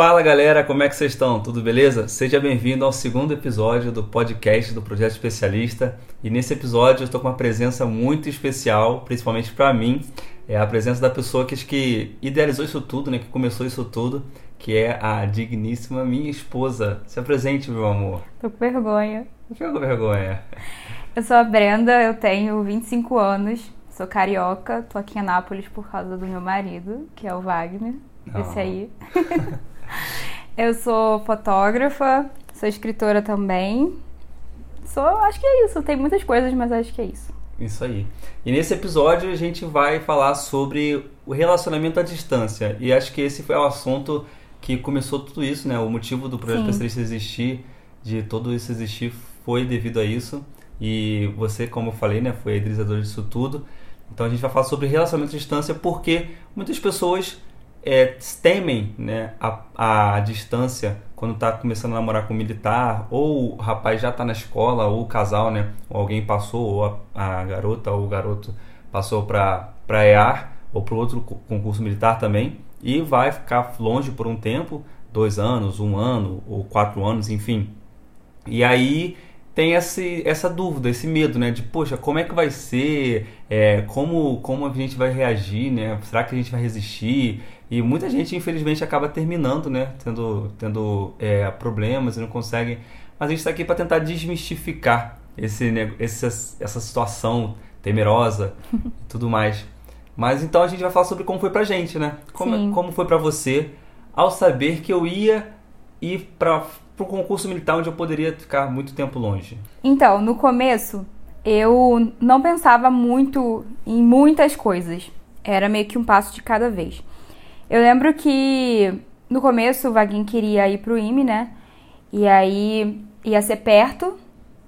Fala galera, como é que vocês estão? Tudo beleza? Seja bem-vindo ao segundo episódio do podcast do Projeto Especialista. E nesse episódio eu estou com uma presença muito especial, principalmente para mim. É a presença da pessoa que, que idealizou isso tudo, né? Que começou isso tudo, que é a digníssima minha esposa. Se apresente, meu amor. Tô com vergonha. Fica com vergonha. Eu sou a Brenda, eu tenho 25 anos, sou carioca, tô aqui em Anápolis por causa do meu marido, que é o Wagner, esse Oh. aí. eu sou fotógrafa, sou escritora também. Sou, acho que é isso, tem muitas coisas, mas acho que é isso. Isso aí. E nesse episódio a gente vai falar sobre o relacionamento à distância. E acho que esse foi o assunto que começou tudo isso, né? O motivo do Projeto Sim. Especialista existir, de todo isso existir, foi devido a isso. E você, como eu falei, né, foi a idealizadora disso tudo. Então a gente vai falar sobre relacionamento à distância porque muitas pessoas é, temem né, a, a distância quando está começando a namorar com um militar, ou o rapaz já está na escola, ou o casal, né, ou alguém passou, ou a, a garota ou o garoto passou para EAR, ou para outro co- concurso militar também, e vai ficar longe por um tempo, dois anos, um ano, ou quatro anos, enfim. E aí tem esse, essa dúvida, esse medo, né? De, poxa, como é que vai ser? É, como, como a gente vai reagir, né? Será que a gente vai resistir? E muita gente, infelizmente, acaba terminando, né? Tendo, tendo é, problemas e não consegue. Mas a gente está aqui para tentar desmistificar esse, nego- esse, essa situação temerosa e tudo mais. Mas então a gente vai falar sobre como foi pra gente, né? Como, Sim. como foi pra você ao saber que eu ia ir para o concurso militar onde eu poderia ficar muito tempo longe. Então, no começo, eu não pensava muito em muitas coisas. Era meio que um passo de cada vez. Eu lembro que no começo o Vaguinho queria ir pro IME, né? E aí ia ser perto,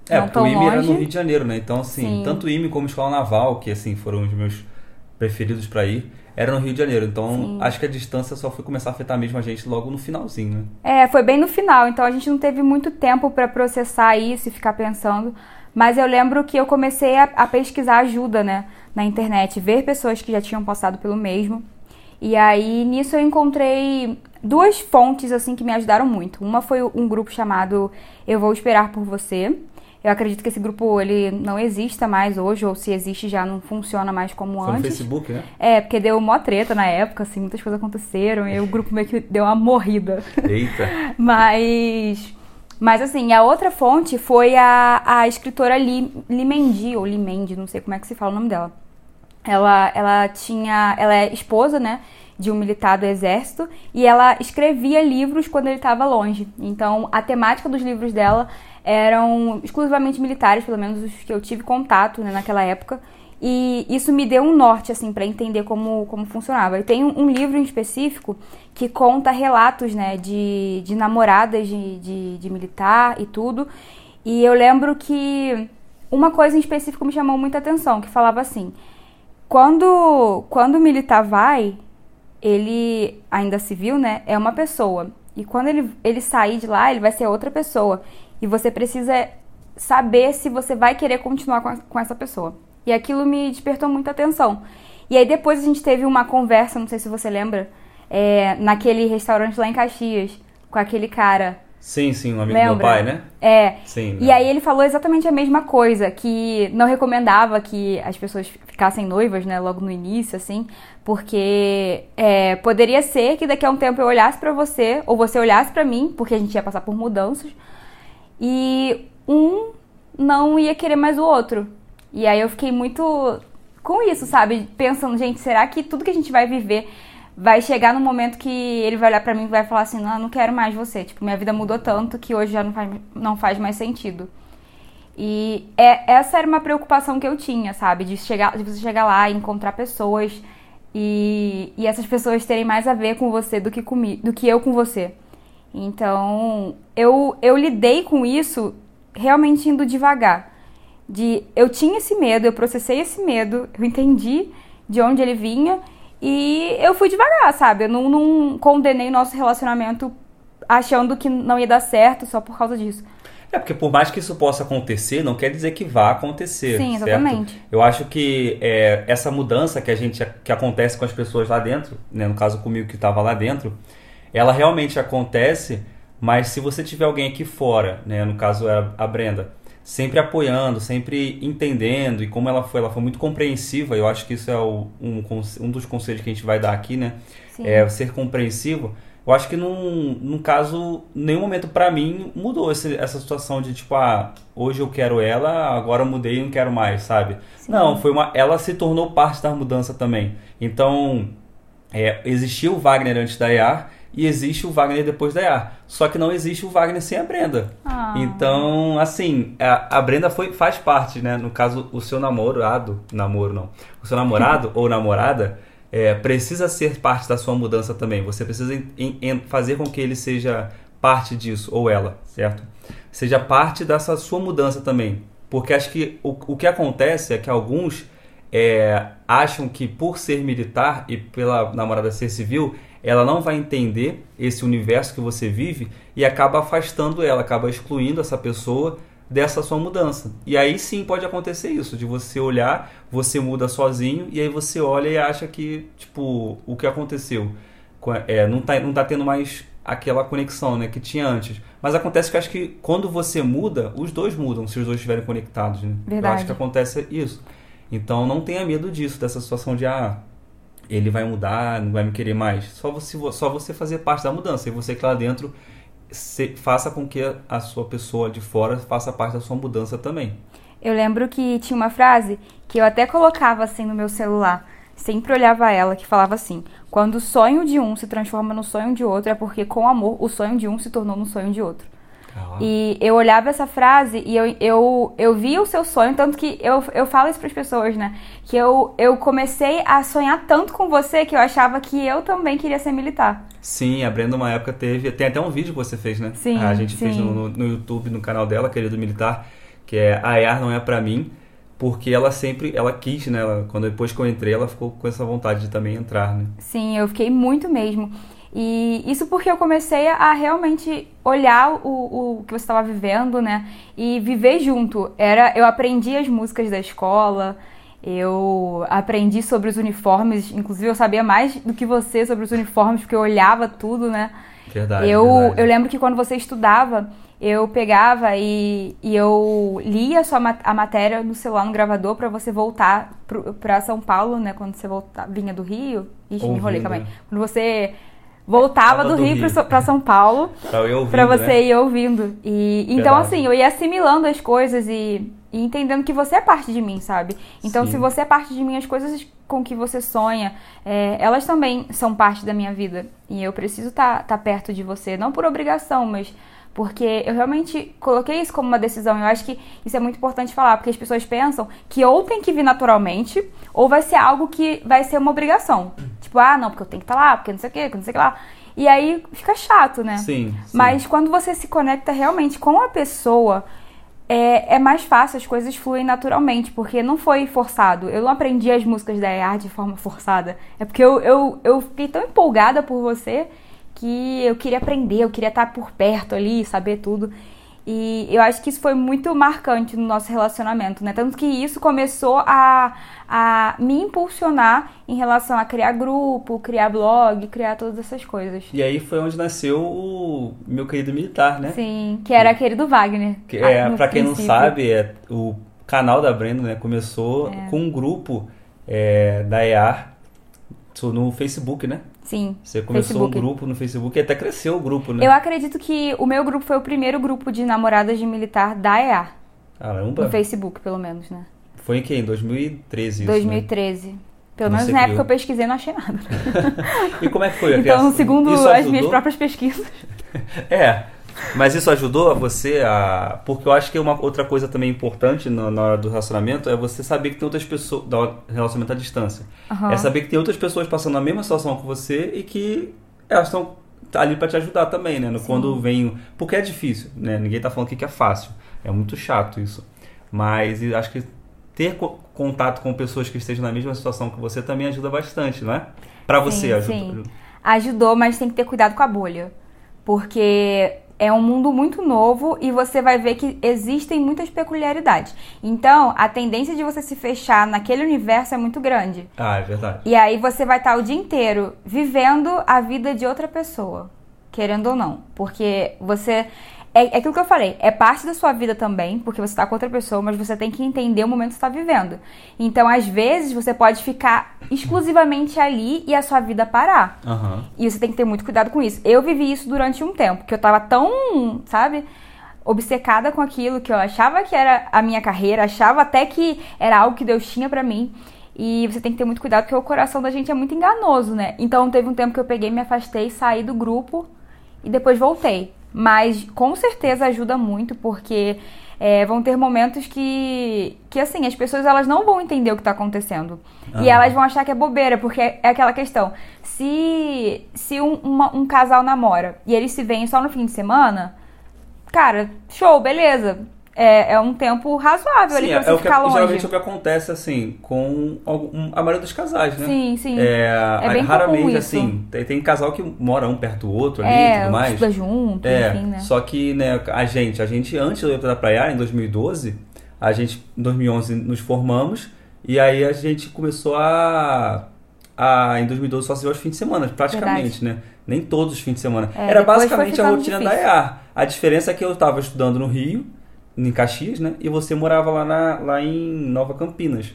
É, não porque o IME era no longe. Rio de Janeiro, né? Então, assim, Sim. tanto o IME como Escola Naval, que assim foram os meus preferidos para ir, era no Rio de Janeiro. Então, Sim. acho que a distância só foi começar a afetar mesmo a gente logo no finalzinho, né? É, foi bem no final, então a gente não teve muito tempo pra processar isso e ficar pensando. Mas eu lembro que eu comecei a, a pesquisar ajuda, né, na internet, ver pessoas que já tinham passado pelo mesmo. E aí nisso eu encontrei duas fontes assim que me ajudaram muito. Uma foi um grupo chamado Eu Vou Esperar por Você. Eu acredito que esse grupo ele não exista mais hoje, ou se existe já não funciona mais como Foi no antes. Facebook, né? É, porque deu mó treta na época, assim, muitas coisas aconteceram, e o grupo meio que deu uma morrida. Eita. Mas. Mas assim, a outra fonte foi a, a escritora Li, Limendi, ou Limendi, não sei como é que se fala o nome dela. Ela, ela tinha. Ela é esposa, né? De um militar do exército. E ela escrevia livros quando ele estava longe. Então, a temática dos livros dela eram exclusivamente militares, pelo menos os que eu tive contato né, naquela época. E isso me deu um norte, assim, para entender como, como funcionava. E tem um, um livro em específico que conta relatos, né, de, de namoradas de, de, de militar e tudo. E eu lembro que uma coisa em específico me chamou muita atenção, que falava assim: quando, quando o militar vai, ele, ainda civil, né, é uma pessoa. E quando ele, ele sair de lá, ele vai ser outra pessoa. E você precisa saber se você vai querer continuar com, a- com essa pessoa. E aquilo me despertou muita atenção. E aí depois a gente teve uma conversa, não sei se você lembra, é, naquele restaurante lá em Caxias, com aquele cara. Sim, sim, um amigo do meu Lembra? pai, né? É. Sim. E né? aí ele falou exatamente a mesma coisa, que não recomendava que as pessoas ficassem noivas, né, logo no início, assim, porque é, poderia ser que daqui a um tempo eu olhasse pra você, ou você olhasse pra mim, porque a gente ia passar por mudanças, e um não ia querer mais o outro. E aí eu fiquei muito com isso, sabe? Pensando, gente, será que tudo que a gente vai viver vai chegar no momento que ele vai olhar pra mim e vai falar assim, não, não quero mais você. Tipo, minha vida mudou tanto que hoje já não faz, não faz mais sentido. E é, essa era uma preocupação que eu tinha, sabe? De, chegar, de você chegar lá e encontrar pessoas e, e essas pessoas terem mais a ver com você do que, comi, do que eu com você. Então, eu, eu lidei com isso realmente indo devagar. De, eu tinha esse medo, eu processei esse medo, eu entendi de onde ele vinha e eu fui devagar, sabe? Eu não, não condenei nosso relacionamento achando que não ia dar certo só por causa disso. É, porque por mais que isso possa acontecer, não quer dizer que vá acontecer. Sim, certo? exatamente. Eu acho que é, essa mudança que a gente que acontece com as pessoas lá dentro, né, no caso comigo que estava lá dentro, ela realmente acontece, mas se você tiver alguém aqui fora, né, no caso é a Brenda, sempre apoiando, sempre entendendo e como ela foi, ela foi muito compreensiva. Eu acho que isso é o, um, um dos conselhos que a gente vai dar aqui, né? Sim. É ser compreensivo. Eu acho que num, num caso, nenhum momento para mim mudou esse, essa situação de tipo, ah, hoje eu quero ela, agora mudei e não quero mais, sabe? Sim. Não, foi uma, ela se tornou parte da mudança também. Então, é, existiu o Wagner antes da EAR e existe o Wagner depois da EAR. Só que não existe o Wagner sem a Brenda. Ah. Então, assim, a, a, Brenda foi, faz parte, né? No caso, o seu namorado, namoro não, o seu namorado ou namorada é, precisa ser parte da sua mudança também. Você precisa em, em fazer com que ele seja parte disso, ou ela, certo? Seja parte dessa sua mudança também. Porque acho que o, o que acontece é que alguns é, acham que por ser militar e pela namorada ser civil, ela não vai entender esse universo que você vive e acaba afastando ela, acaba excluindo essa pessoa dessa sua mudança. E aí sim pode acontecer isso, de você olhar, você muda sozinho e aí você olha e acha que, tipo, o que aconteceu? É, não, tá, não tá tendo mais aquela conexão né, que tinha antes. Mas acontece que acho que quando você muda, os dois mudam, se os dois estiverem conectados. Né? Verdade. Eu acho que acontece isso. Então não tenha medo disso, dessa situação de, ah, ele vai mudar, não vai me querer mais. Só você, só você fazer parte da mudança. E você que lá dentro se, faça com que a sua pessoa de fora faça parte da sua mudança também. Eu lembro que tinha uma frase que eu até colocava assim no meu celular, sempre olhava ela, que falava assim: quando o sonho de um se transforma no sonho de outro, é porque com amor o sonho de um se tornou no sonho de outro. E eu olhava essa frase e eu, eu, eu via o seu sonho, tanto que eu, eu falo isso para as pessoas, né? Que eu, eu comecei a sonhar tanto com você que eu achava que eu também queria ser militar. Sim, a Brenda uma época teve. Tem até um vídeo que você fez, né? Sim. A gente sim. fez no, no YouTube, no canal dela, querido militar, que é A EAR não é para mim porque ela sempre, ela quis, né? Ela, quando depois que eu entrei, ela ficou com essa vontade de também entrar, né? Sim, eu fiquei muito mesmo. E isso porque eu comecei a realmente olhar o, o que você estava vivendo, né? E viver junto. Era, eu aprendi as músicas da escola, eu aprendi sobre os uniformes, inclusive eu sabia mais do que você sobre os uniformes, porque eu olhava tudo, né? Verdade. Eu, verdade. eu lembro que quando você estudava, eu pegava e, e eu lia sua, a matéria no celular, no gravador, para você voltar para São Paulo, né? Quando você volta, vinha do Rio. Ixi, me enrolei, calma aí. Quando você voltava do, do, Rio, Rio. para São Paulo para você né? ir ouvindo. E então Verdade. assim, eu ia assimilando as coisas e, e, entendendo que você é parte de mim, sabe? Então Sim. se você é parte de mim, as coisas com que você sonha, é, elas também são parte da minha vida. E eu preciso estar tá, tá perto de você, não por obrigação, mas porque eu realmente coloquei isso como uma decisão. Eu acho que isso é muito importante falar, porque as pessoas pensam que ou tem que vir naturalmente, ou vai ser algo que vai ser uma obrigação. Tipo, ah, não, porque eu tenho que estar tá lá, porque não sei o quê, porque não sei o que lá. E aí fica chato, né? Sim. sim. Mas quando você se conecta realmente com a pessoa, é, é, mais fácil, as coisas fluem naturalmente, porque não foi forçado. Eu não aprendi as músicas da EAR de forma forçada. É porque eu, eu, eu fiquei tão empolgada por você que eu queria aprender, eu queria estar por perto ali, saber tudo. E eu acho que isso foi muito marcante no nosso relacionamento, né? Tanto que isso começou a, a me impulsionar em relação a criar grupo, criar blog, criar todas essas coisas. E aí foi onde nasceu o meu querido militar, né? Sim, que era aquele do Wagner. Que é, pra quem princípio. não sabe, é, o canal da Brenda né, começou é. com um grupo é, da EAR no Facebook, né? Sim. Você começou Facebook. um grupo no Facebook e até cresceu o grupo, né? Eu acredito que o meu grupo foi o primeiro grupo de namoradas de militar da EA. Caramba. No Facebook, pelo menos, né? Foi em que? Em 2013 isso, 2013. Né? Pelo menos na época eu pesquisei não achei nada. e como é que foi a Então, segundo as minhas próprias pesquisas. é, mas isso ajudou a você a. Porque eu acho que uma outra coisa também importante na, na hora do relacionamento é você saber que tem outras pessoas. Do relacionamento à distância. Uhum. É saber que tem outras pessoas passando a mesma situação que você e que elas estão ali para te ajudar também, né? Quando vem. Porque é difícil, né? Ninguém tá falando que é fácil. É muito chato isso. Mas acho que ter contato com pessoas que estejam na mesma situação que você também ajuda bastante, não é? Para você ajuda. Sim. Ajudou, mas tem que ter cuidado com a bolha. Porque é um mundo muito novo e você vai ver que existem muitas peculiaridades. Então, a tendência de você se fechar naquele universo é muito grande. Ah, é verdade. E aí você vai estar o dia inteiro vivendo a vida de outra pessoa. querendo ou não. Porque você. É, é aquilo que eu falei, é parte da sua vida também, porque você tá com outra pessoa, mas você tem que entender o momento que você tá vivendo. Então, às vezes, você pode ficar exclusivamente ali e a sua vida parar. Aham. E você tem que ter muito cuidado com isso. Eu vivi isso durante um tempo, que eu tava tão, sabe, obcecada com aquilo, que eu achava que era a minha carreira, achava até que era algo que Deus tinha pra mim. E você tem que ter muito cuidado, porque o coração da gente é muito enganoso, né? Então teve um tempo que eu peguei, me afastei, saí do grupo e depois voltei. Mas com certeza ajuda muito, porque é, vão ter momentos que, que, assim, as pessoas elas não vão entender o que está acontecendo. E Aham. elas vão achar que é bobeira, porque é aquela questão. Se, se um, uma- um casal namora e eles se veem só no fim de semana, cara, show, beleza. É, é um tempo razoável ali Sim, pra é, você é o que ficar longe. geralmente é o que acontece assim com algum- a maioria dos casais, né? Sim, sim. É, É bem raramente assim, tem, tem casal que mora um perto do outro ali e É, tudo mais. estuda junto, É, enfim, né? só que né, a gente, a gente antes do da Praia, em 2012, a gente em 2011 nos formamos e aí a gente começou a, a em 2012 só se vê aos fins de semana, praticamente, né? Nem todos os fins de semana. É, Era basicamente a rotina da difícil. EAR. A diferença é que eu estava estudando no Rio, em Caxias, né? E você morava lá, na, lá em Nova Campinas.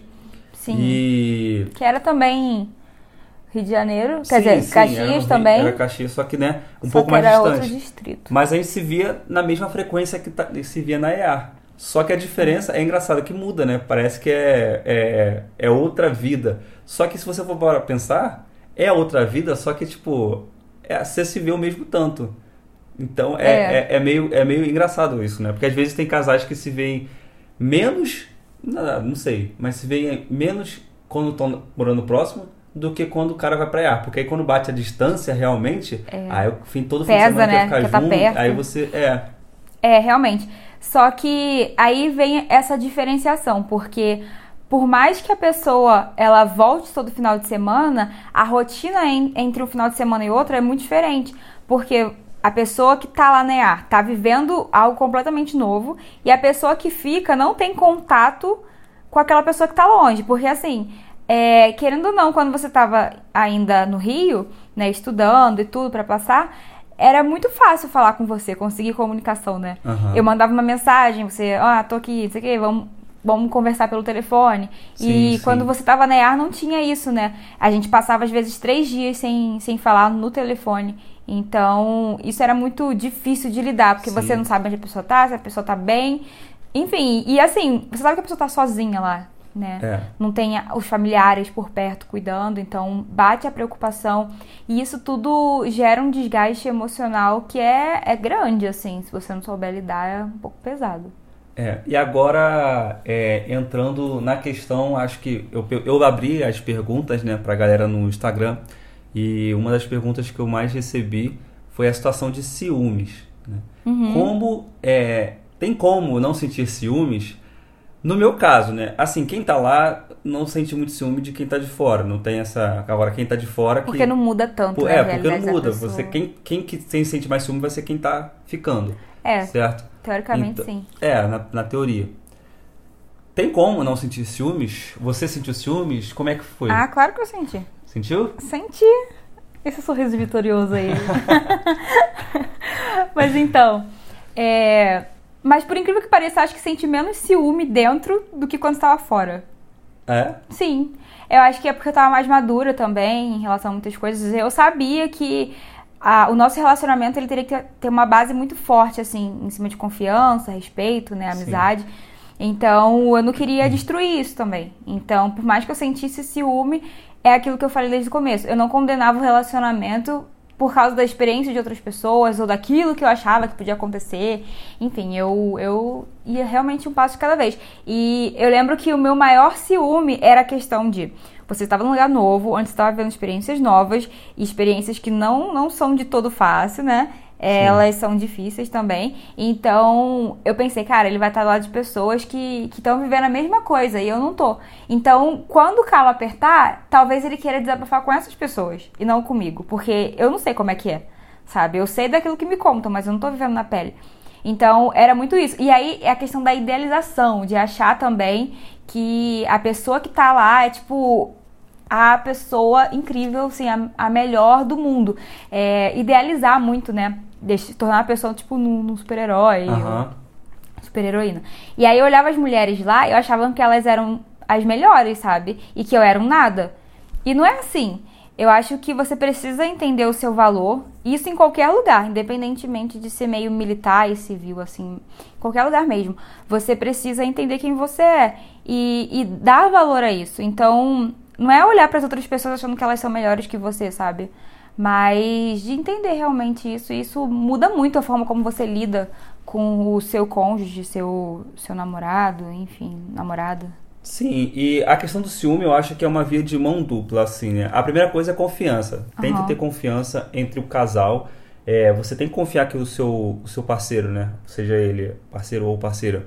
Sim. E Que era também Rio de Janeiro, Sim, quer dizer, sim, era no Caxias Rio- também. Era Caxias, só que né, um pouco mais distante. outro distrito. Mas a gente se via na mesma frequência que tá- se via na EAR. Só que a diferença é engraçado que muda, né? Parece que é, é, é outra vida. Só que se você for para pensar, é outra vida, só que tipo, é, você se vê o mesmo tanto. Então é, É. é. é meio, é meio engraçado isso, né? Porque às vezes tem casais que se veem menos, não, não sei, mas se veem menos quando estão morando próximo do que quando o cara vai pra EAR. Porque aí quando bate a distância realmente, aí o fim todo fim de Pesa, semana né? quer ficar Porque tá junto, perto. aí você é É, realmente. Só que aí vem essa diferenciação, porque por mais que a pessoa ela volte todo final de semana, a rotina en- entre um final de semana e outro é muito diferente, porque a pessoa que tá lá na EAR tá vivendo algo completamente novo e a pessoa que fica não tem contato com aquela pessoa que tá longe, porque assim, é, querendo ou não, quando você tava ainda no Rio, né, estudando e tudo pra passar, era muito fácil falar com você, conseguir comunicação, né? Aham. Eu mandava uma mensagem, você, ah, tô aqui, não sei o quê, vamos, vamos conversar pelo telefone. Sim, e sim. quando você tava na EAR não tinha isso, né? A gente passava às vezes três dias sem, sem falar no telefone. Então, isso era muito difícil de lidar, porque Sim. você não sabe onde a pessoa tá, se a pessoa tá bem. Enfim, e assim, você sabe que a pessoa tá sozinha lá, né? É. Não tem os familiares por perto cuidando, então bate a preocupação. E isso tudo gera um desgaste emocional que é, é grande, assim. Se você não souber lidar, é um pouco pesado. É, e agora, é, entrando na questão, acho que eu, eu abri as perguntas né, para a galera no Instagram e uma das perguntas que eu mais recebi foi a situação de ciúmes. né? Como é, tem como não sentir ciúmes? No meu caso, né? Assim, quem tá lá não sente muito ciúme de quem tá de fora. Não tem essa. Agora, quem tá de fora. Porque que... não muda tanto, né, É, porque não da muda. Você, quem, quem que sente mais ciúme vai ser quem tá ficando. É, Certo? teoricamente Então- sim. É, na, na teoria. Tem como não sentir ciúmes? Você sentiu ciúmes? Como é que foi? Ah, claro que eu senti. Sentiu? Senti esse sorriso vitorioso aí. Mas então, é... Mas por incrível que pareça, acho que senti menos ciúme dentro do que quando estava fora. É? Sim. Eu acho que é porque eu tava mais madura também em relação a muitas coisas. Eu sabia que a- o nosso relacionamento ele teria que ter- uma base muito forte, assim, em cima de confiança, respeito, né? Sim. Amizade. Então, eu não queria destruir isso também. Então, por mais que eu sentisse ciúme, é aquilo que eu falei desde o começo. Eu não condenava o relacionamento por causa da experiência de outras pessoas ou daquilo que eu achava que podia acontecer. Enfim, eu, eu ia realmente um passo de cada vez. E eu lembro que o meu maior ciúme era a questão de você estava num lugar novo, onde você estava vendo experiências novas experiências que não, não são de todo fácil, né? É, elas são difíceis também. Então, eu pensei, cara, ele vai estar do lado de pessoas que estão vivendo a mesma coisa e eu não tô. Então, quando o calo apertar, talvez ele queira desabafar com essas pessoas e não comigo, porque eu não sei como é que é, sabe? Eu sei daquilo que me contam, mas eu não tô vivendo na pele. Então, era muito isso. E aí é a questão da idealização, de achar também que a pessoa que tá lá é tipo a pessoa incrível, assim, a, a melhor do mundo. É, idealizar muito, né? Deixa, tornar a pessoa, tipo, num, num super-herói. Super-heroína. E aí eu olhava as mulheres lá e eu achava que elas eram as melhores, sabe? E que eu era um nada. E não é assim. Eu acho que você precisa entender o seu valor, isso em qualquer lugar, independentemente de ser meio militar e civil, assim, qualquer lugar mesmo. Você precisa entender quem você é e, e dar valor a isso. Então, não é olhar para as outras pessoas achando que elas são melhores que você, sabe? Mas de entender realmente isso, isso muda muito a forma como você lida com o seu cônjuge, seu, seu namorado, enfim, namorada. Sim, e a questão do ciúme eu acho que é uma via de mão dupla, assim, né? A primeira coisa é confiança. Tem que ter confiança entre o casal. É, você tem que confiar que o seu, o seu parceiro, né? Seja ele parceiro ou parceira,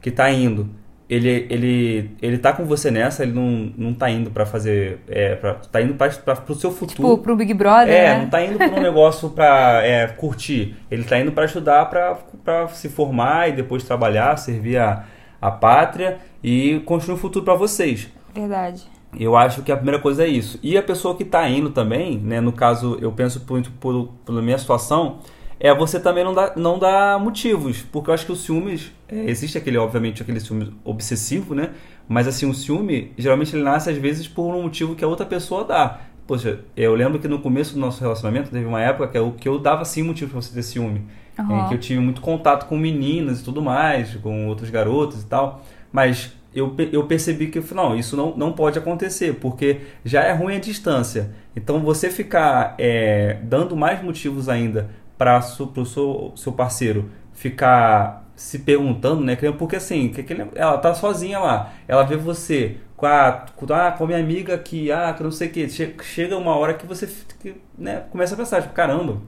que tá indo, ele, ele, ele tá com você nessa, ele não, não tá indo pra fazer. É, pra, tá indo pra, pra, pro seu futuro. Tipo, pro Big Brother, É, né? não tá indo pra um negócio pra é, curtir. Ele tá indo pra estudar, pra, pra se formar e depois trabalhar, servir a, a pátria e construir um futuro pra vocês. Verdade. Eu acho que a primeira coisa é isso. E a pessoa que tá indo também, né? No caso, eu penso muito por, pela minha situação, é você também não dá, não dá motivos. Porque eu acho que os ciúmes, é, existe aquele, obviamente, aquele ciúme obsessivo, né? Mas assim, o ciúme, geralmente ele nasce às vezes por um motivo que a outra pessoa dá. Poxa, eu lembro que no começo do nosso relacionamento teve uma época que eu, que eu dava sim motivo pra você ter ciúme. Aham. É, que eu tive muito contato com meninas e tudo mais, com outros garotos e tal. Mas eu, eu percebi que, não, isso não, não pode acontecer, porque já é ruim a distância. Então você ficar é, dando mais motivos ainda para o seu, seu parceiro ficar se perguntando, né? que- Porque assim, que ela tá sozinha lá, ela vê você com a, com a, com a minha amiga que, ah, que não sei o que. Chega uma hora que você que, né, começa a pensar, tipo, caramba,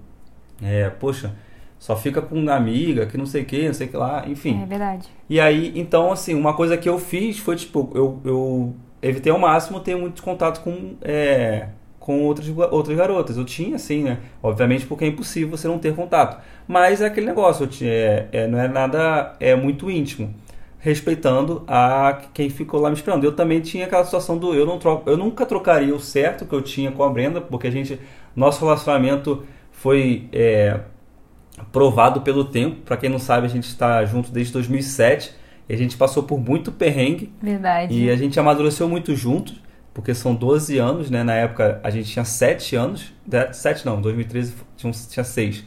é, poxa, só fica com uma amiga que não sei o que, não sei o que lá, enfim. É verdade. E aí, então, assim, uma coisa que eu fiz foi, tipo, eu, eu evitei ao máximo ter muito contato com, é, com outras, outras garotas. Eu tinha, assim, né? Obviamente porque é impossível você não ter contato. Mas é aquele negócio, tinha, é, é, não é nada é muito íntimo. Respeitando a quem ficou lá me esperando. Eu também tinha aquela situação do eu não troco, eu nunca trocaria o certo que eu tinha com a Brenda, porque a gente, nosso relacionamento foi é, provado pelo tempo. Para quem não sabe, a gente está junto desde 2007 e a gente passou por muito perrengue Verdade. e a gente amadureceu muito juntos, porque são 12 anos, né? Na época a gente tinha 7 anos, 7 não, 2013 tinha, tinha 6.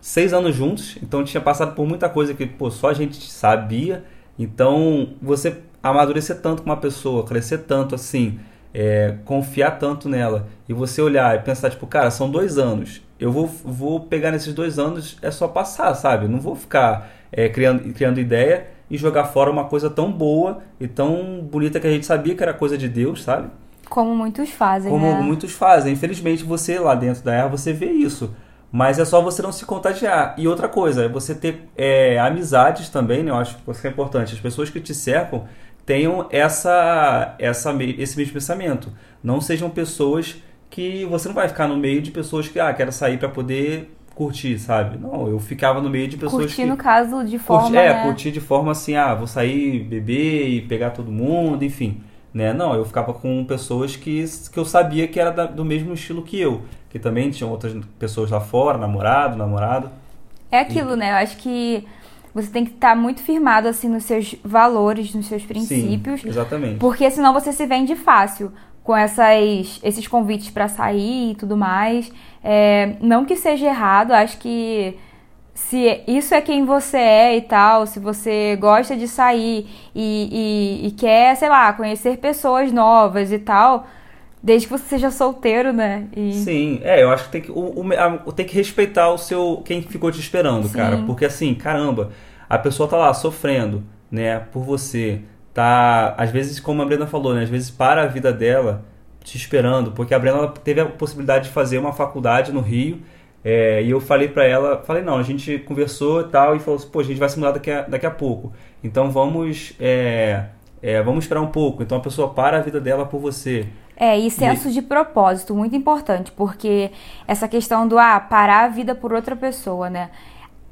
6 anos juntos, então tinha passado por muita coisa que pô, só a gente sabia. Então você amadurecer tanto com uma pessoa, crescer tanto assim, é, confiar tanto nela e você olhar e pensar, tipo, cara, são dois anos. Eu vou, vou pegar nesses dois anos, é só passar, sabe? Não vou ficar é, criando, criando ideia e jogar fora uma coisa tão boa e tão bonita que a gente sabia que era coisa de Deus, sabe? Como muitos fazem, Como né? muitos fazem. Infelizmente, você lá dentro da erva, você vê isso. Mas é só você não se contagiar. E outra coisa, é você ter é, amizades também, né? Eu acho que isso é importante. As pessoas que te cercam tenham essa, essa, esse mesmo pensamento. Não sejam pessoas que você não vai ficar no meio de pessoas que, ah, quero sair para poder curtir, sabe? Não, eu ficava no meio de pessoas Curtir, que... no caso, de forma, Curtir- é, né? curtir de forma assim, ah, vou sair, beber e pegar todo mundo, enfim. Né? Não, eu ficava com pessoas que, que eu sabia que era da- do mesmo estilo que eu. Que também tinham outras pessoas lá fora, namorado, namorado. É aquilo, né? Eu acho que você tem que estar muito firmado, assim, nos seus valores, nos seus princípios. Sim, exatamente. Porque senão você se vende fácil com essas, esses convites pra sair e tudo mais. É, não que seja errado, acho que se isso é quem você é e tal, se você gosta de sair e, e, e quer, sei lá, conhecer pessoas novas e tal, desde que você seja solteiro, né? E, Sim, é, eu acho que tem que, o, o- a- tem que respeitar o seu quem ficou te esperando, Sim. cara. Porque assim, caramba, a pessoa tá lá sofrendo, né, por você. Tá, às vezes, como a Brenda falou, né, às vezes para a vida dela te esperando, porque a Brenda teve a possibilidade de fazer uma faculdade no Rio. é, e eu falei pra ela, falei, não, a gente conversou e tal, e falou assim, pô, a gente vai se mudar daqui a, daqui a pouco. Então vamos, é, é, vamos esperar um pouco. Então a pessoa para a vida dela por você. É, e senso de propósito, muito importante, porque essa questão do ah, parar a vida por outra pessoa, né?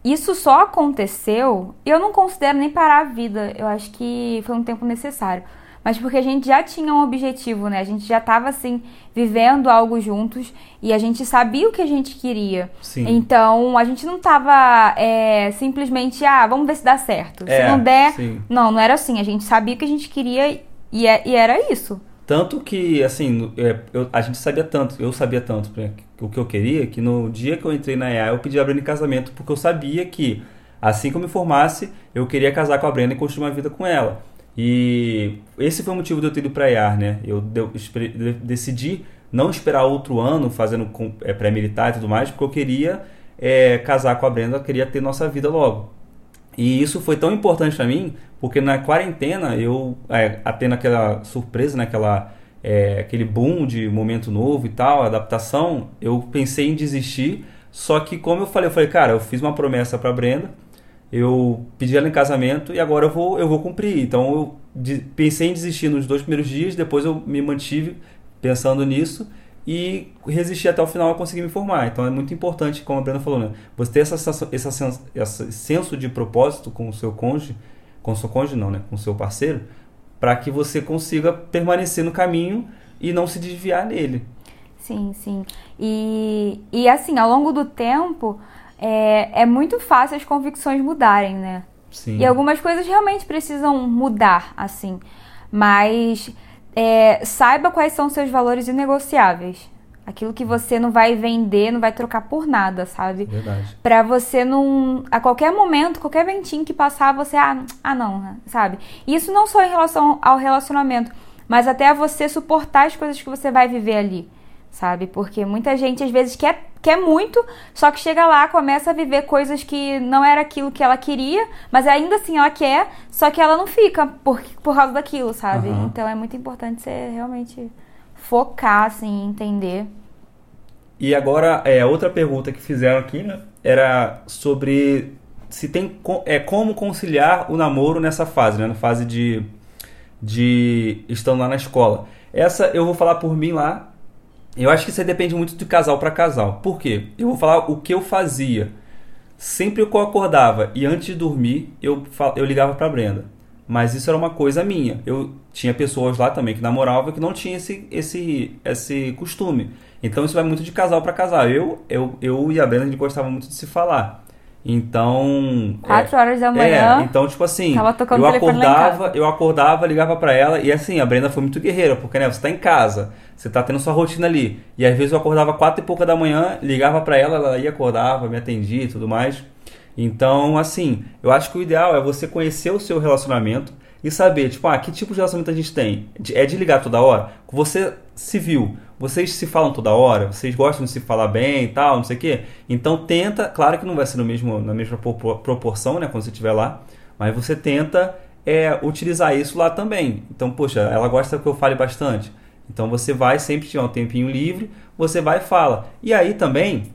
Isso só aconteceu, eu não considero nem parar a vida, eu acho que foi um tempo necessário. Mas porque a gente já tinha um objetivo, né? A gente já estava assim vivendo algo juntos e a gente sabia o que a gente queria. Sim. Então a gente não estava é, simplesmente, ah, vamos ver se dá certo. É, se não der, sim. não, não era assim. A gente sabia o que a gente queria e, é- e era isso. Tanto que, assim, é, eu- a gente sabia tanto, eu sabia tanto o que eu queria, que no dia que eu entrei na EA, eu pedi a Brenda em casamento, porque eu sabia que, assim que eu me formasse, eu queria casar com a Brenda e construir uma vida com ela. E esse foi o motivo de eu ter ido pra EAR, né? Eu decidi não esperar outro ano fazendo é, pré-militar e tudo mais, porque eu queria é, casar com a Brenda, queria ter nossa vida logo. E isso foi tão importante pra mim, porque na quarentena eu, é, tendo aquela surpresa, né, aquela, é, aquele boom de momento novo e tal, adaptação, eu pensei em desistir. Só que, como eu falei, eu falei, cara, eu fiz uma promessa pra Brenda, eu pedi ela em casamento e agora eu vou, eu vou cumprir. Então eu de- pensei em desistir nos dois primeiros dias, depois eu me mantive pensando nisso e resisti até o final a conseguir me formar. Então é muito importante, como a Brenda falou, né? Você ter essa, essa, esse senso de propósito com o seu cônjuge, com o seu cônjuge não, né? Com o seu parceiro, para que você consiga permanecer no caminho e não se desviar nele. Sim, sim. E, e assim, ao longo do tempo, é, é muito fácil as convicções mudarem, né? Sim. E algumas coisas realmente precisam mudar, assim. Mas é, saiba quais são seus valores inegociáveis. Aquilo que você não vai vender, não vai trocar por nada, sabe? Verdade. Pra você não. A qualquer momento, qualquer ventinho que passar, você. Ah, ah não, né? sabe? E isso não só em relação ao relacionamento, mas até a você suportar as coisas que você vai viver ali, sabe? Porque muita gente às vezes quer, quer muito, só que chega lá, começa a viver coisas que não era aquilo que ela queria, mas ainda assim ela quer, só que ela não fica por, por causa daquilo, sabe? Aham. Então é muito importante você realmente focar, assim, entender. E agora, é, outra pergunta que fizeram aqui, né? Era sobre se tem é, como conciliar o namoro nessa fase, né? Na fase de, de estando lá na escola. Essa eu vou falar por mim lá. Eu acho que isso aí depende muito de casal para casal. Por quê? Eu vou falar o que eu fazia. Sempre que eu acordava e antes de dormir, eu, eu ligava pra Brenda. Mas isso era uma coisa minha. Eu tinha pessoas lá também que namoravam que não tinham esse, esse, esse costume. Então isso vai muito de casal para casal. Eu, eu, eu e a Brenda a gente gostava muito de se falar. Então. Quatro é, horas da manhã, É, então, tipo assim, tava tocando eu acordava, eu acordava, ligava pra ela e assim, a Brenda foi muito guerreira, porque né, você tá em casa, você tá tendo sua rotina ali. E às vezes eu acordava quatro e pouca da manhã, ligava pra ela, ela ia acordava, me atendia e tudo mais. Então, assim, eu acho que o ideal é você conhecer o seu relacionamento e saber, tipo, ah, que tipo de relacionamento a gente tem? É de ligar toda hora? Você se viu, vocês se falam toda hora, vocês gostam de se falar bem e tal, não sei o quê. Então tenta, claro que não vai ser no mesmo, na mesma propor- proporção, né, quando você estiver lá, mas você tenta é, utilizar isso lá também. Então, poxa, ela gosta que eu fale bastante. Então você vai sempre tiver um tempinho livre, você vai e fala. E aí também,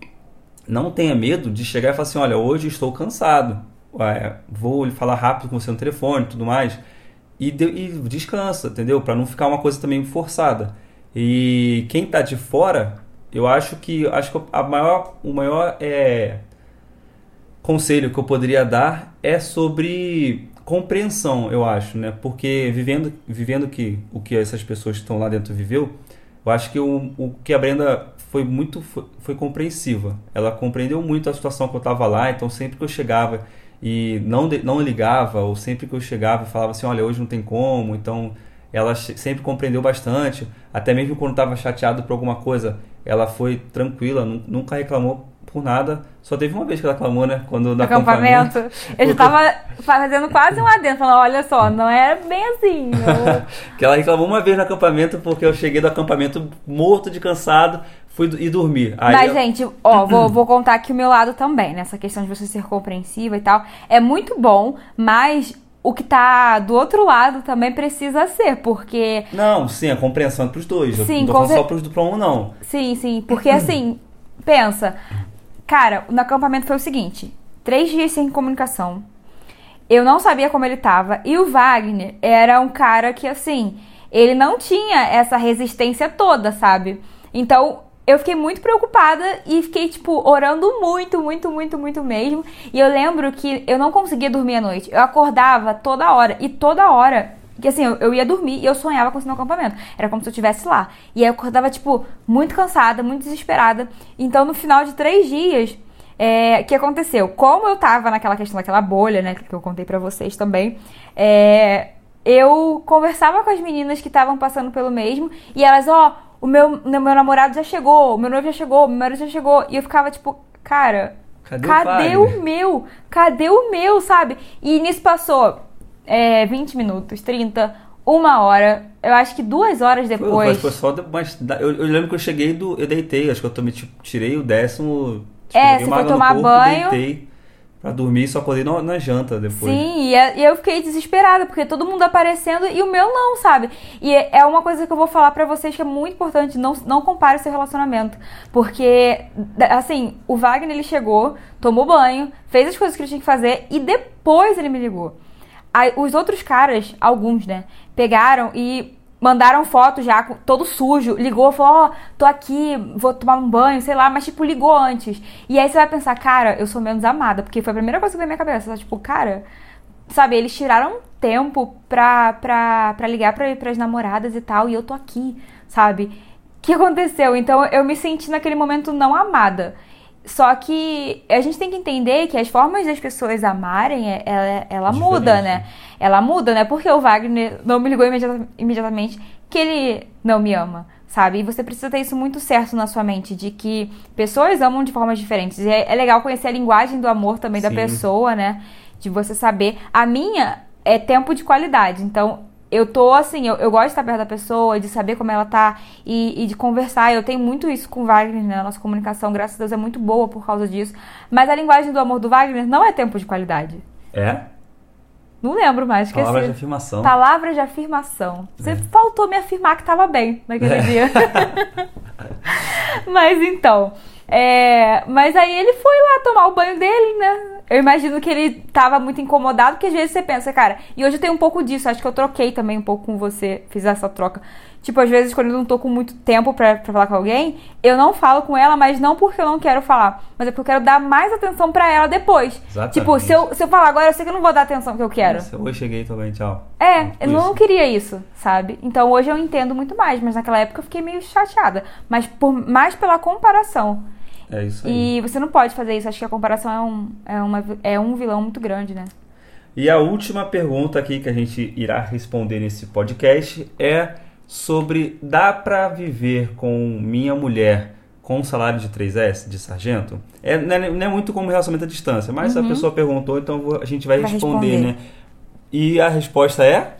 não tenha medo de chegar e falar assim, olha, hoje estou cansado, vou falar rápido com você no telefone tudo mais, e, de- e descansa, entendeu? Para não ficar uma coisa também forçada. E quem tá de fora, eu acho que acho que a maior, o maior é, conselho que eu poderia dar é sobre compreensão, eu acho, né? Porque vivendo, vivendo que o que essas pessoas que estão lá dentro viveu, eu acho que o, o que a Brenda foi muito foi, foi compreensiva. Ela compreendeu muito a situação que eu estava lá, então sempre que eu chegava e não não ligava ou sempre que eu chegava e falava assim, olha, hoje não tem como, então ela sempre compreendeu bastante, até mesmo quando estava chateado por alguma coisa, ela foi tranquila, nu- nunca reclamou por nada. Só teve uma vez que ela reclamou, né? Quando no acampamento. Eu já tava fazendo quase um adendo, falando, olha só, não é bem assim. eu- que ela reclamou uma vez no acampamento porque eu cheguei do acampamento morto de cansado, fui e dormi. Aí Mas, eu- gente, ó, vou, vou contar aqui o meu lado também, nessa questão de você ser compreensiva e tal. É muito bom, mas o que tá do outro lado também precisa ser, porque. Não, sim, a compreensão é pros dois. eu Sim, não tô com só pros do pra um, não. Sim, sim, porque assim, pensa. Cara, no acampamento foi o seguinte: três dias sem comunicação. Eu não sabia como ele tava. E o Wagner era um cara que, assim, ele não tinha essa resistência toda, sabe? Então, eu fiquei muito preocupada e fiquei, tipo, orando muito, muito, muito, muito mesmo. E eu lembro que eu não conseguia dormir à noite. Eu acordava toda hora. E toda hora que assim, eu, eu ia dormir e eu sonhava com esse meu acampamento. Era como se eu estivesse lá. E aí eu acordava, tipo, muito cansada, muito desesperada. Então, no final de três dias, é, o que aconteceu? Como eu tava naquela questão daquela bolha, né, que eu contei pra vocês também, é, eu conversava com as meninas que estavam passando pelo mesmo e elas, ó, oh, o meu, meu namorado já chegou, o meu noivo já chegou, o meu marido já chegou. E eu ficava tipo, cara, cadê, cadê o, o meu? Cadê o meu, sabe? E nisso passou é, 20 minutos, 30, uma hora. Eu acho que duas horas depois. Foi, foi só. Mas eu, eu, lembro que eu cheguei do. Eu deitei, acho que eu tomei, tipo, tirei o décimo. Tipo, é, você foi tomar corpo, banho. Deitei pra dormir e só acordei na, na janta depois. Sim, e, é, e, eu fiquei desesperada, porque todo mundo aparecendo e o meu não, sabe? E é, é uma coisa que eu vou falar para vocês que é muito importante, não, não compare o seu relacionamento. Porque, assim, o Wagner, ele chegou, tomou banho, fez as coisas que ele tinha que fazer e depois ele me ligou. Aí, os outros caras, alguns, né, pegaram e mandaram foto já todo sujo, ligou, falou, ó, oh, tô aqui, vou tomar um banho, sei lá, mas tipo, ligou antes. E aí você vai pensar, cara, eu sou menos amada, porque foi a primeira coisa que veio na minha cabeça, tipo, cara, sabe, eles tiraram tempo pra, pra, pra ligar pra, pras namoradas e tal, e eu tô aqui, sabe? O que aconteceu? Então eu me senti naquele momento não amada. Só que a gente tem que entender que as formas das pessoas amarem, é, ela, ela muda, né? Ela muda, né? Porque o Wagner não me ligou imediatamente que ele não me ama, sabe? E você precisa ter isso muito certo na sua mente, de que pessoas amam de formas diferentes. E é, é legal conhecer a linguagem do amor também Sim. da pessoa, né? De você saber. A minha é tempo de qualidade. Então, eu tô assim, eu, eu gosto de estar perto da pessoa, de saber como ela tá e, e, de conversar. Eu tenho muito isso com o Wagner, né? A nossa comunicação, graças a Deus, é muito boa por causa disso. Mas a linguagem do amor do Wagner não é tempo de qualidade. É? Não lembro mais, esqueci. Palavras de afirmação. Palavras de afirmação. Você é. faltou me afirmar que tava bem naquele é. dia. Mas então. É, mas aí ele foi lá tomar o banho dele, né? Eu imagino que ele tava muito incomodado, porque às vezes você pensa, cara, e hoje eu tenho um pouco disso, acho que eu troquei também um pouco com você, fiz essa troca. Tipo, às vezes quando eu não tô com muito tempo pra, pra falar com alguém, eu não falo com ela, mas não porque eu não quero falar, mas é porque eu quero dar mais atenção pra ela depois. Exatamente. Tipo, se eu, se eu falar agora, eu sei que eu não vou dar a atenção que eu quero. Nossa, hoje cheguei também, tchau. É, eu não queria isso, sabe? Então hoje eu entendo muito mais, mas naquela época eu fiquei meio chateada. Mas por, mais pela comparação. É isso aí. E você não pode fazer isso. Acho que a comparação é um, é uma, é um vilão muito grande, né? E a última pergunta aqui que a gente irá responder nesse podcast é sobre dá para viver com minha mulher com um salário de 3S, de sargento? É, não, é, não é muito como relacionamento à distância, mas uhum. a pessoa perguntou, então a gente vai, vai responder, responder, né? E a resposta é?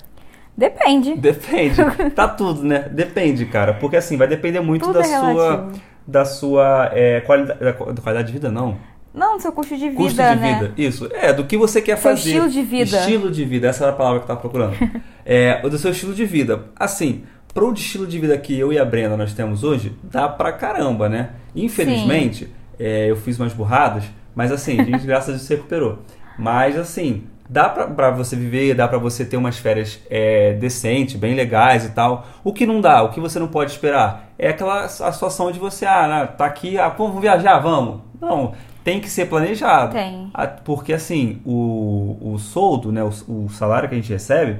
Depende. Depende. tá tudo, né? Depende, cara. Porque assim, vai depender muito tudo da é sua da sua é, qualidade, da qualidade de vida, não. Não, do seu custo de vida, Custo de né? vida, isso. É, do que você quer seu fazer. estilo de vida. Estilo de vida, essa era a palavra que eu tava procurando. é, do seu estilo de vida. Assim, pro estilo de vida que eu e a Brenda nós temos hoje, dá pra caramba, né? Infelizmente, é, eu fiz umas burradas, mas assim, a gente graças a Deus se recuperou. Mas assim, dá pra, pra você viver, dá pra você ter umas férias é, decentes, bem legais e tal. O que não dá, o que você não pode esperar, é aquela a situação de você, ah, né, tá aqui, ah, vamos viajar, vamos. Não, tem que ser planejado. Tem. Porque assim, o, o soldo, né, o, o salário que a gente recebe,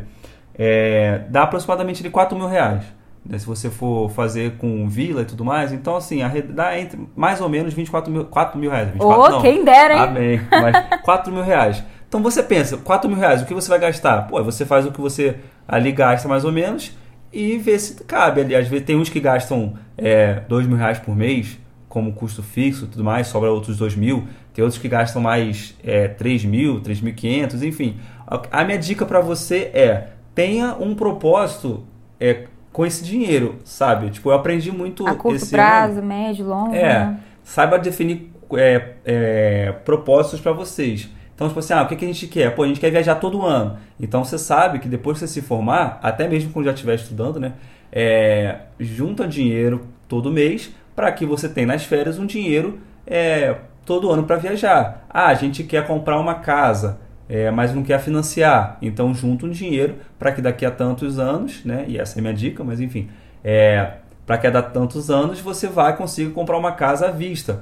é, dá aproximadamente de 4 mil reais. Né, se você for fazer com vila e tudo mais, então assim, dá entre mais ou menos 24 mil, 4 mil reais. 24, oh, não. quem dera, hein? Amém. Mas 4 mil reais. Então você pensa, 4 mil reais, o que você vai gastar? Pô, você faz o que você ali gasta mais ou menos e vê se cabe. Ali, às vezes tem uns que gastam é, 2 mil reais por mês como custo fixo e tudo mais, sobra outros 2 mil. Tem outros que gastam mais é, 3 mil, 3.500, enfim. A minha dica para você é, tenha um propósito é, com esse dinheiro, sabe? Tipo, eu aprendi muito A curto esse prazo, ano. médio, longo. É, né? saiba definir é, é, propósitos para vocês. Então, tipo assim, ah, o que, que a gente quer? Pô, a gente quer viajar todo ano. Então, você sabe que depois que você se formar, até mesmo quando já estiver estudando, né? É, junta dinheiro todo mês para que você tenha nas férias um dinheiro é, todo ano para viajar. Ah, a gente quer comprar uma casa, é, mas não quer financiar. Então, junta um dinheiro para que daqui a tantos anos, né? E essa é minha dica, mas enfim, é, para que a tantos anos você vai conseguir comprar uma casa à vista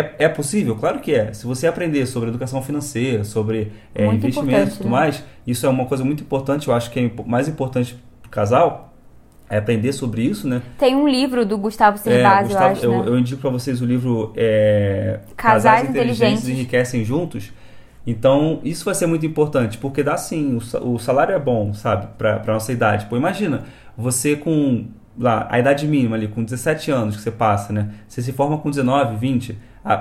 é, é possível? Claro que é. Se você aprender sobre educação financeira, sobre é, investimentos e tudo né? mais, isso é uma coisa muito importante. Eu acho que é mais importante pro casal é aprender sobre isso, né? Tem um livro do Gustavo É, Cerbasi, Gustavo, eu acho, eu, né? eu indico para vocês o livro é, Casais Inteligentes. Enriquecem Juntos. Então, isso vai ser muito importante, porque dá sim, o, sa- o salário é bom, sabe, para nossa idade. Pô, imagina, você com lá, a idade mínima ali, com 17 anos que você passa, né? Você se forma com 19, 20 a-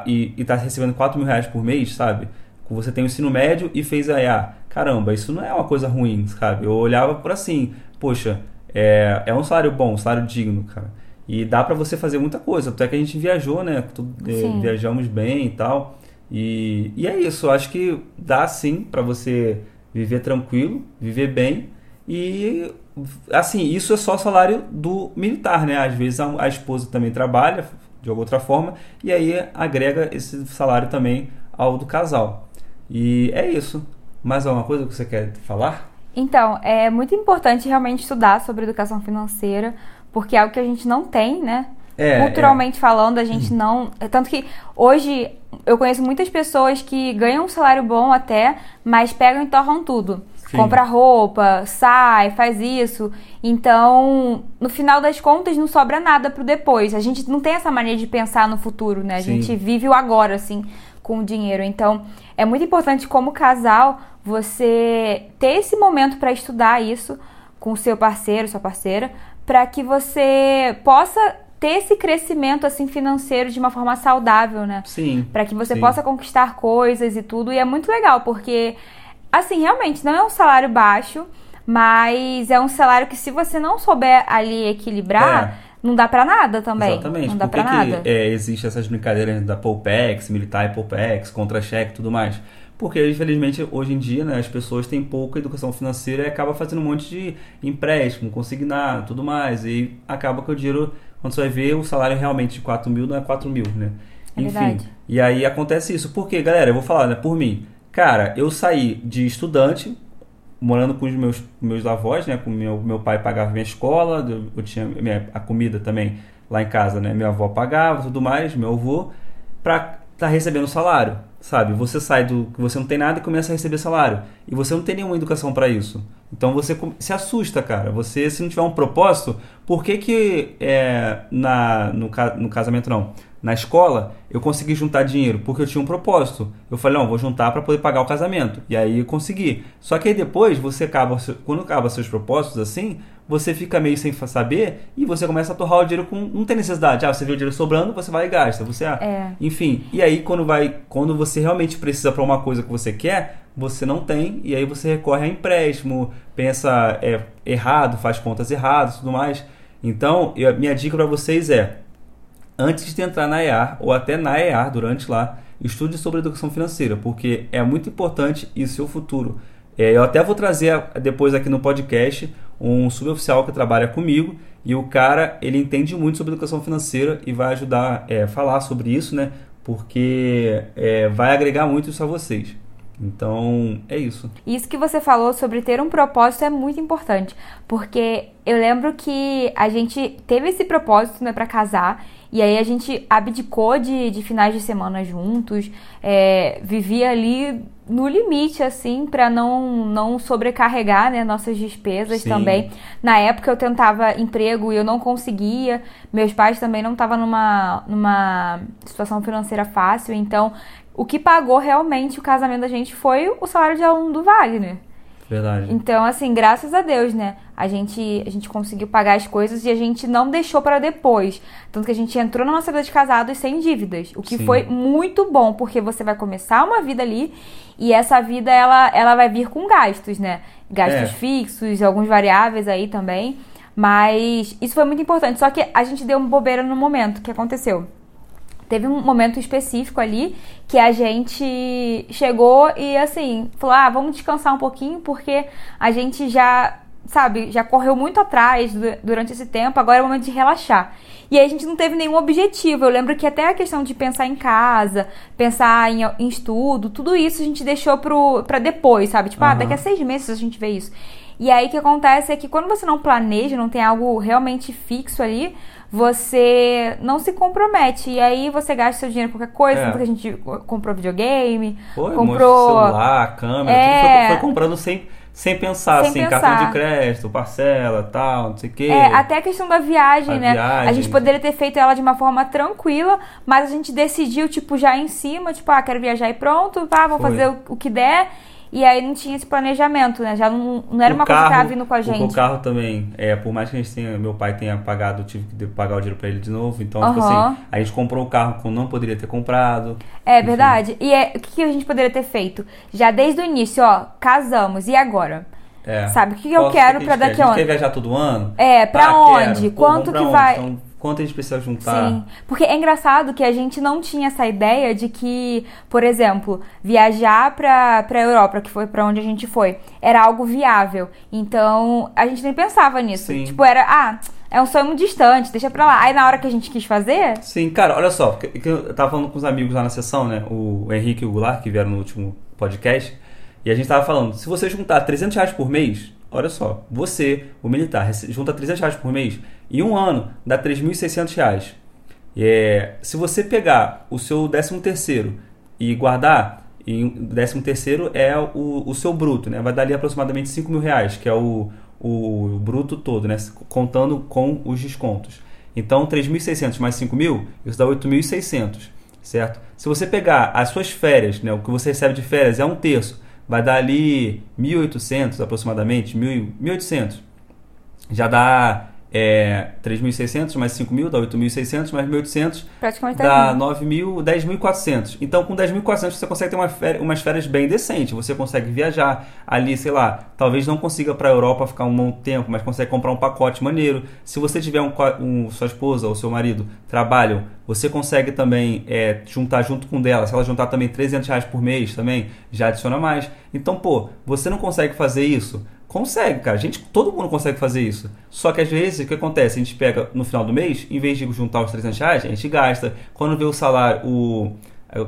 e, e tá recebendo 4 mil reais por mês, sabe? Você tem o ensino médio e fez a EA. Caramba, isso não é uma coisa ruim, sabe? Eu olhava por assim, poxa, é, é um salário bom, um salário digno, cara. E dá pra você fazer muita coisa. Até que a gente viajou, né? Tudo- eh, Sim. viajamos bem e tal. E, e é isso, acho que dá sim pra você viver tranquilo, viver bem. E assim, isso é só salário do militar, né? Às vezes a, a esposa também trabalha de alguma outra forma e aí agrega esse salário também ao do casal. E é isso. Mais alguma coisa que você quer falar? Então, é muito importante realmente estudar sobre educação financeira, porque é algo que a gente não tem, né? É, Culturalmente falando, a gente não. é Tanto que hoje eu conheço muitas pessoas que ganham um salário bom até, mas pegam e torram tudo. Sim. Compra roupa, sai, faz isso. Então, no final das contas, não sobra nada pro depois. A gente não tem essa mania de pensar no futuro, né? A Sim. gente vive o agora, assim, com o dinheiro. Então, é muito importante, como casal, você ter esse momento para estudar isso com o seu parceiro, sua parceira, para que você possa ter esse crescimento assim financeiro de uma forma saudável, né? Sim. Para que você sim. possa conquistar coisas e tudo. E é muito legal, porque, assim, realmente não é um salário baixo, mas é um salário que, se você não souber ali equilibrar, não dá pra nada também. Exatamente. Não dá Por que pra que, nada. é, existe essas brincadeiras da Poupex, militar e Poupex, contra-cheque e tudo mais? Porque, infelizmente, hoje em dia, né, as pessoas têm pouca educação financeira e acaba fazendo um monte de empréstimo, consignado, tudo mais. E acaba que o dinheiro, quando você vai ver, o salário realmente de 4 mil não é 4 mil, né? É Enfim. verdade. E aí acontece isso. Porque, galera, eu vou falar, né, por mim. Cara, eu saí de estudante, morando com os meus, meus avós, né? Com meu, meu pai pagava minha escola, eu, tinha minha, a comida também lá em casa, né? Minha avó pagava, tudo mais, meu avô, pra tá recebendo salário, sabe? Você sai do que você não tem nada e começa a receber salário. E você não tem nenhuma educação para isso. Então você se assusta, cara. Você, se não tiver um propósito, por que que é, na, no, no casamento não? Na escola, eu consegui juntar dinheiro porque eu tinha um propósito. Eu falei, não, vou juntar para poder pagar o casamento. E aí eu consegui. Só que aí depois, você acaba, quando acaba seus propósitos assim, você fica meio sem saber e você começa a torrar o dinheiro com. Não tem necessidade. Ah, você vê o dinheiro sobrando, você vai e gasta. Você, ah, É. enfim. E aí, quando vai. Quando você realmente precisa para uma coisa que você quer, você não tem. E aí você recorre a empréstimo, pensa é, errado, faz contas erradas tudo mais. Então, eu- minha dica para vocês é antes de entrar na EAR ou até na EAR durante lá, estude sobre educação financeira, porque é muito importante e seu futuro. É, eu até vou trazer depois aqui no podcast um suboficial que trabalha comigo e o cara ele entende muito sobre educação financeira e vai ajudar é, a falar sobre isso, né? Porque é, vai agregar muito isso a vocês. Então é isso. Isso que você falou sobre ter um propósito é muito importante, porque eu lembro que a gente teve esse propósito, né, para casar, e aí a gente abdicou de, de finais de semana juntos, é, vivia ali no limite, assim, para não, não sobrecarregar, né, nossas despesas Sim. também. Na época eu tentava emprego e eu não conseguia, meus pais também não estavam numa, numa situação financeira fácil, então o que pagou realmente o casamento da gente foi o salário de aluno do Wagner. Verdade. Então, assim, graças a Deus, né? A gente, a gente conseguiu pagar as coisas e a gente não deixou para depois. Tanto que a gente entrou na nossa vida de casados sem dívidas. O que Sim. foi muito bom, porque você vai começar uma vida ali e essa vida, ela, ela vai vir com gastos, né? Gastos É. fixos, alguns variáveis aí também. Mas isso foi muito importante. Só que a gente deu uma bobeira no momento. O que aconteceu? Teve um momento específico ali que a gente chegou e assim, falou: ah, vamos descansar um pouquinho, porque a gente já, sabe, já correu muito atrás du- durante esse tempo, agora é o momento de relaxar. E aí a gente não teve nenhum objetivo. Eu lembro que até a questão de pensar em casa, pensar em, em estudo, tudo isso a gente deixou pro, pra depois, sabe? Tipo, ah, Aham. daqui a seis meses a gente vê isso. E aí o que acontece é que quando você não planeja, não tem algo realmente fixo ali, você não se compromete. E aí você gasta seu dinheiro com qualquer coisa, É. tanto que a gente comprou videogame, Foi, comprou. celular, câmera, É. tudo foi, foi comprando sem, sem pensar, Sem assim, pensar. cartão de crédito, parcela, tal, não sei o quê. É, até a questão da viagem, A né? A viagem. gente poderia ter feito ela de uma forma tranquila, mas a gente decidiu, tipo, já em cima, tipo, ah, quero viajar e pronto, pá, vou Foi. fazer o, o que der. E aí não tinha esse planejamento, né? Já não, não era O uma coisa que carro- tava vindo com a gente. o carro também, é, por mais que a gente tenha, meu pai tenha pagado, eu tive que pagar o dinheiro pra ele de novo. Então, tipo Aham. assim, a gente comprou o carro quando não poderia ter comprado. É Enfim. verdade. E é, o que que a gente poderia ter feito? Já desde o início, ó, casamos, e agora? É. Sabe, o que eu quero que pra daqui a onde? quer viajar todo ano? É, pra Ah, onde? quero. Pô, Quanto pra que onde? vai? Então, quanto a gente precisa juntar? Sim, porque é engraçado que a gente não tinha essa ideia de que, por exemplo, viajar pra, pra Europa, que foi pra onde a gente foi, era algo viável. Então, a gente nem pensava nisso. Sim. Tipo, era, ah, é um sonho muito distante, deixa pra lá. Aí na hora que a gente quis fazer, Sim, cara, olha só, eu tava falando com os amigos lá na sessão, né? O Henrique e o Goulart, que vieram no último podcast, e a gente tava falando, se você juntar 300 reais por mês, olha só, você, o militar, junta 300 reais por mês, em um ano dá 3.600 reais. E é, se você pegar o seu 13 terceiro e guardar, e o 13 terceiro é o, o seu bruto, né? Vai dar ali aproximadamente 5 mil reais, que é o, o bruto todo, né? Contando com os descontos. Então, 3.600 mais 5 mil, isso dá 8.600, certo? Se você pegar as suas férias, né? O que você recebe de férias é um terço, vai dar ali 1.800 aproximadamente, 1.000 1.800 já dá é, 3.600 mais 5.000 dá 8.600 mais 1.800 praticamente tá dá vindo. 9.000, 10.400. Então, com 10.400 você consegue ter uma féri- umas férias bem decentes. Você consegue viajar ali, sei lá, talvez não consiga para a Europa ficar um bom tempo, mas consegue comprar um pacote maneiro. Se você tiver um, um- sua esposa ou seu marido trabalham, você consegue também é, juntar junto com dela. Se ela juntar também 300 reais por mês, também já adiciona mais. Então, pô, você não consegue fazer isso? Consegue, cara. Gente, todo mundo consegue fazer isso. Só que às vezes o que acontece? A gente pega no final do mês, em vez de juntar os 300 reais, a gente gasta. Quando vê o salário, o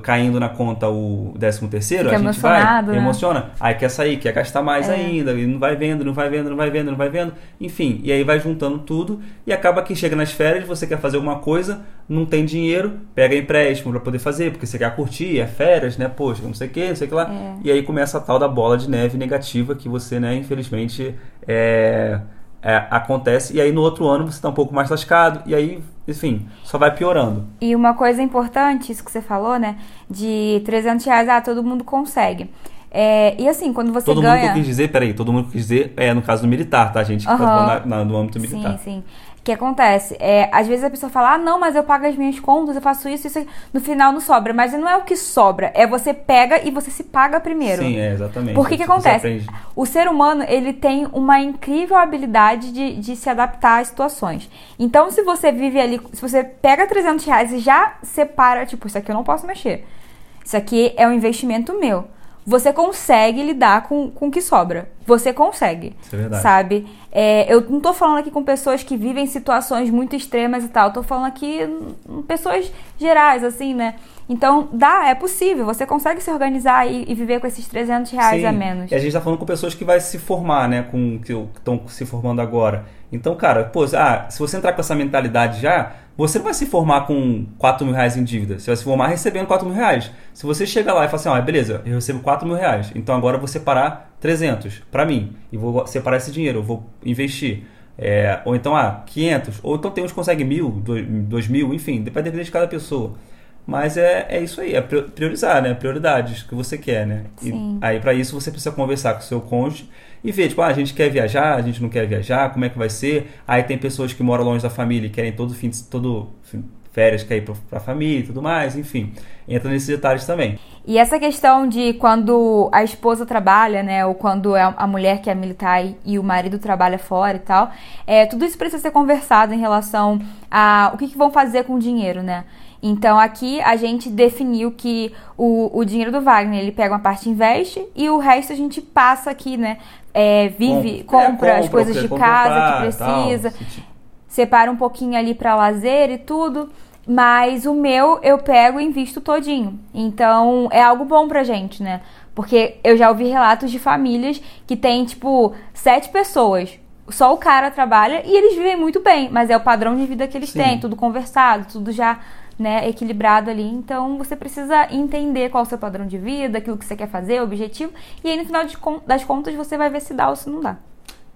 caindo na conta o 13 terceiro, Fica a gente vai, né? emociona, aí quer sair, quer gastar mais É. ainda, e não vai vendo, não vai vendo, não vai vendo, não vai vendo, enfim, e aí vai juntando tudo e acaba que chega nas férias, você quer fazer alguma coisa, não tem dinheiro, pega empréstimo para poder fazer, porque você quer curtir, é férias, né? Poxa, não sei o que, não sei o que lá. É. E aí começa a tal da bola de neve negativa que você, né, infelizmente, é, é, acontece. E aí no outro ano você tá um pouco mais lascado, e aí, enfim, só vai piorando. E uma coisa importante, isso que você falou, né? De 300 reais, ah, todo mundo consegue. É, e assim, quando você todo mundo que ganha. eu quis dizer, peraí, todo mundo que eu quis dizer é no caso do militar, tá, gente? Que tá na- no âmbito militar. Sim, sim. O que acontece? É, às vezes a pessoa fala, ah, não, mas eu pago as minhas contas, eu faço isso, isso. No final não sobra. Mas não é o que sobra, é você pega e você se paga primeiro. Sim, é, exatamente. Por que acontece? O ser humano, ele tem uma incrível habilidade de, de se adaptar às situações. Então, se você vive ali, se você pega 300 reais e já separa, tipo, isso aqui eu não posso mexer. Isso aqui é um investimento meu. Você consegue lidar com, com o que sobra. Você consegue. Isso é verdade. Sabe? É, eu não tô falando aqui com pessoas que vivem situações muito extremas e tal. Eu tô falando aqui pessoas gerais, assim, né? Então, dá, é possível. Você consegue se organizar e, e viver com esses 300 reais Sim, a menos. E a gente tá falando com pessoas que vai se formar, né? Com, que estão se formando agora. Então, cara, pô, ah, se você entrar com essa mentalidade já, você não vai se formar com 4 mil reais em dívida. Você vai se formar recebendo 4 mil reais. Se você chega lá e fala assim, ó, beleza, eu recebo 4 mil reais, então agora eu vou separar 300 para mim. E vou separar esse dinheiro, eu vou investir. É, ou então, ah, 500. Ou então tem uns que conseguem mil, dois, mil, enfim, vai depender de cada pessoa. Mas é, é isso aí, é prior- priorizar, né? Prioridades que você quer, né? E Sim. aí para isso você precisa conversar com o seu cônjuge e ver, tipo, ah, a gente quer viajar, a gente não quer viajar, como é que vai ser? Aí tem pessoas que moram longe da família e querem todo fim de, todo férias quer ir pra, pra família e tudo mais, enfim. Entra nesses detalhes também. E essa questão de quando a esposa trabalha, né, ou quando é a mulher que é militar e, o marido trabalha fora e tal, é, tudo isso precisa ser conversado em relação a o que, que vão fazer com o dinheiro, né? Então aqui a gente definiu que o, o dinheiro do Wagner ele pega uma parte investe e o resto a gente passa aqui, né? É, vive, Com- é, compra as coisas de compra casa que tal, precisa ti- separa um pouquinho ali para lazer e tudo, mas o meu eu pego e invisto todinho. Então é algo bom pra gente, né? Porque eu já ouvi relatos de famílias que tem, tipo, sete pessoas. Só o cara trabalha e eles vivem muito bem, mas é o padrão de vida que eles Sim. têm, tudo conversado, tudo já né, equilibrado ali. Então você precisa entender qual é o seu padrão de vida, aquilo que você quer fazer, o objetivo, e aí no final de das contas você vai ver se dá ou se não dá.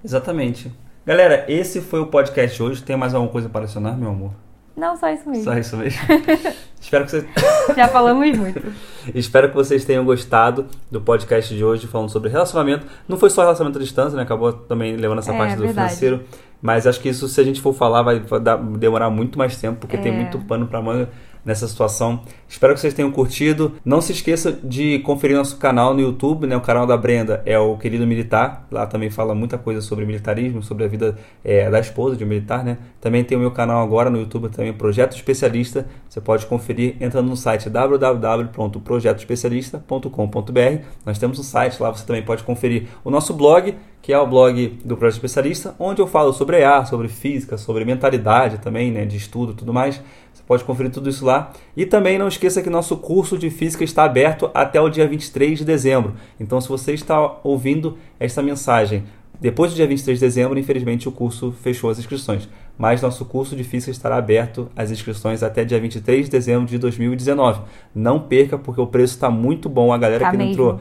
Exatamente. Galera, esse foi o podcast de hoje. Tem mais alguma coisa para adicionar, meu amor? Não, só isso mesmo. Só isso mesmo. Espero que vocês. Já falamos muito. Espero que vocês tenham gostado do podcast de hoje falando sobre relacionamento. Não foi só relacionamento à distância, né? Acabou também levando essa É, parte do verdade. financeiro. Mas acho que isso, se a gente for falar, vai dar- demorar muito mais tempo, porque tem É. muito pano pra manga nessa situação. Espero que vocês tenham curtido. Não se esqueça de conferir nosso canal no YouTube, né? O canal da Brenda é o Querido Militar. Lá também fala muita coisa sobre militarismo, sobre a vida é, da esposa de um militar, né? Também tem o meu canal agora no YouTube também, Projeto Especialista. Você pode conferir entrando no site www.projetoespecialista.com.br. Nós temos um site lá, você também pode conferir o nosso blog, que é o blog do Projeto Especialista, onde eu falo sobre EA, sobre física, sobre mentalidade também, né, de estudo tudo mais. Pode conferir tudo isso lá. E também não esqueça que nosso curso de física está aberto até o dia 23 de dezembro. Então, se você está ouvindo esta mensagem depois do dia 23 de dezembro, infelizmente o curso fechou as inscrições. Mas nosso curso de física estará aberto as inscrições até dia 23 de dezembro de 2019. Não perca, porque o preço está muito bom. A galera Tá que mesmo. entrou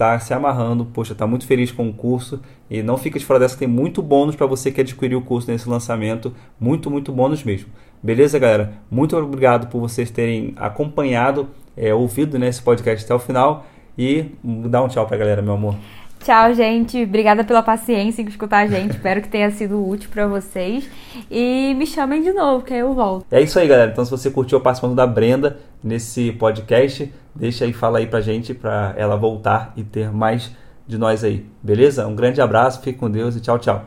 tá se amarrando, poxa, tá muito feliz com o curso e não fica de fora dessa tem muito bônus para você que adquiriu o curso nesse lançamento, muito, muito bônus mesmo. Beleza, galera? Muito obrigado por vocês terem acompanhado, é, ouvido né, esse podcast até o final e dá um tchau pra galera, meu amor. Tchau, gente. Obrigada pela paciência em escutar a gente. Espero que tenha sido útil pra vocês. E me chamem de novo, que aí eu volto. É isso aí, galera. Então, se você curtiu a participação da Brenda nesse podcast, deixa aí, fala aí pra gente, pra ela voltar e ter mais de nós aí. Beleza? Um grande abraço, fique com Deus e tchau, tchau.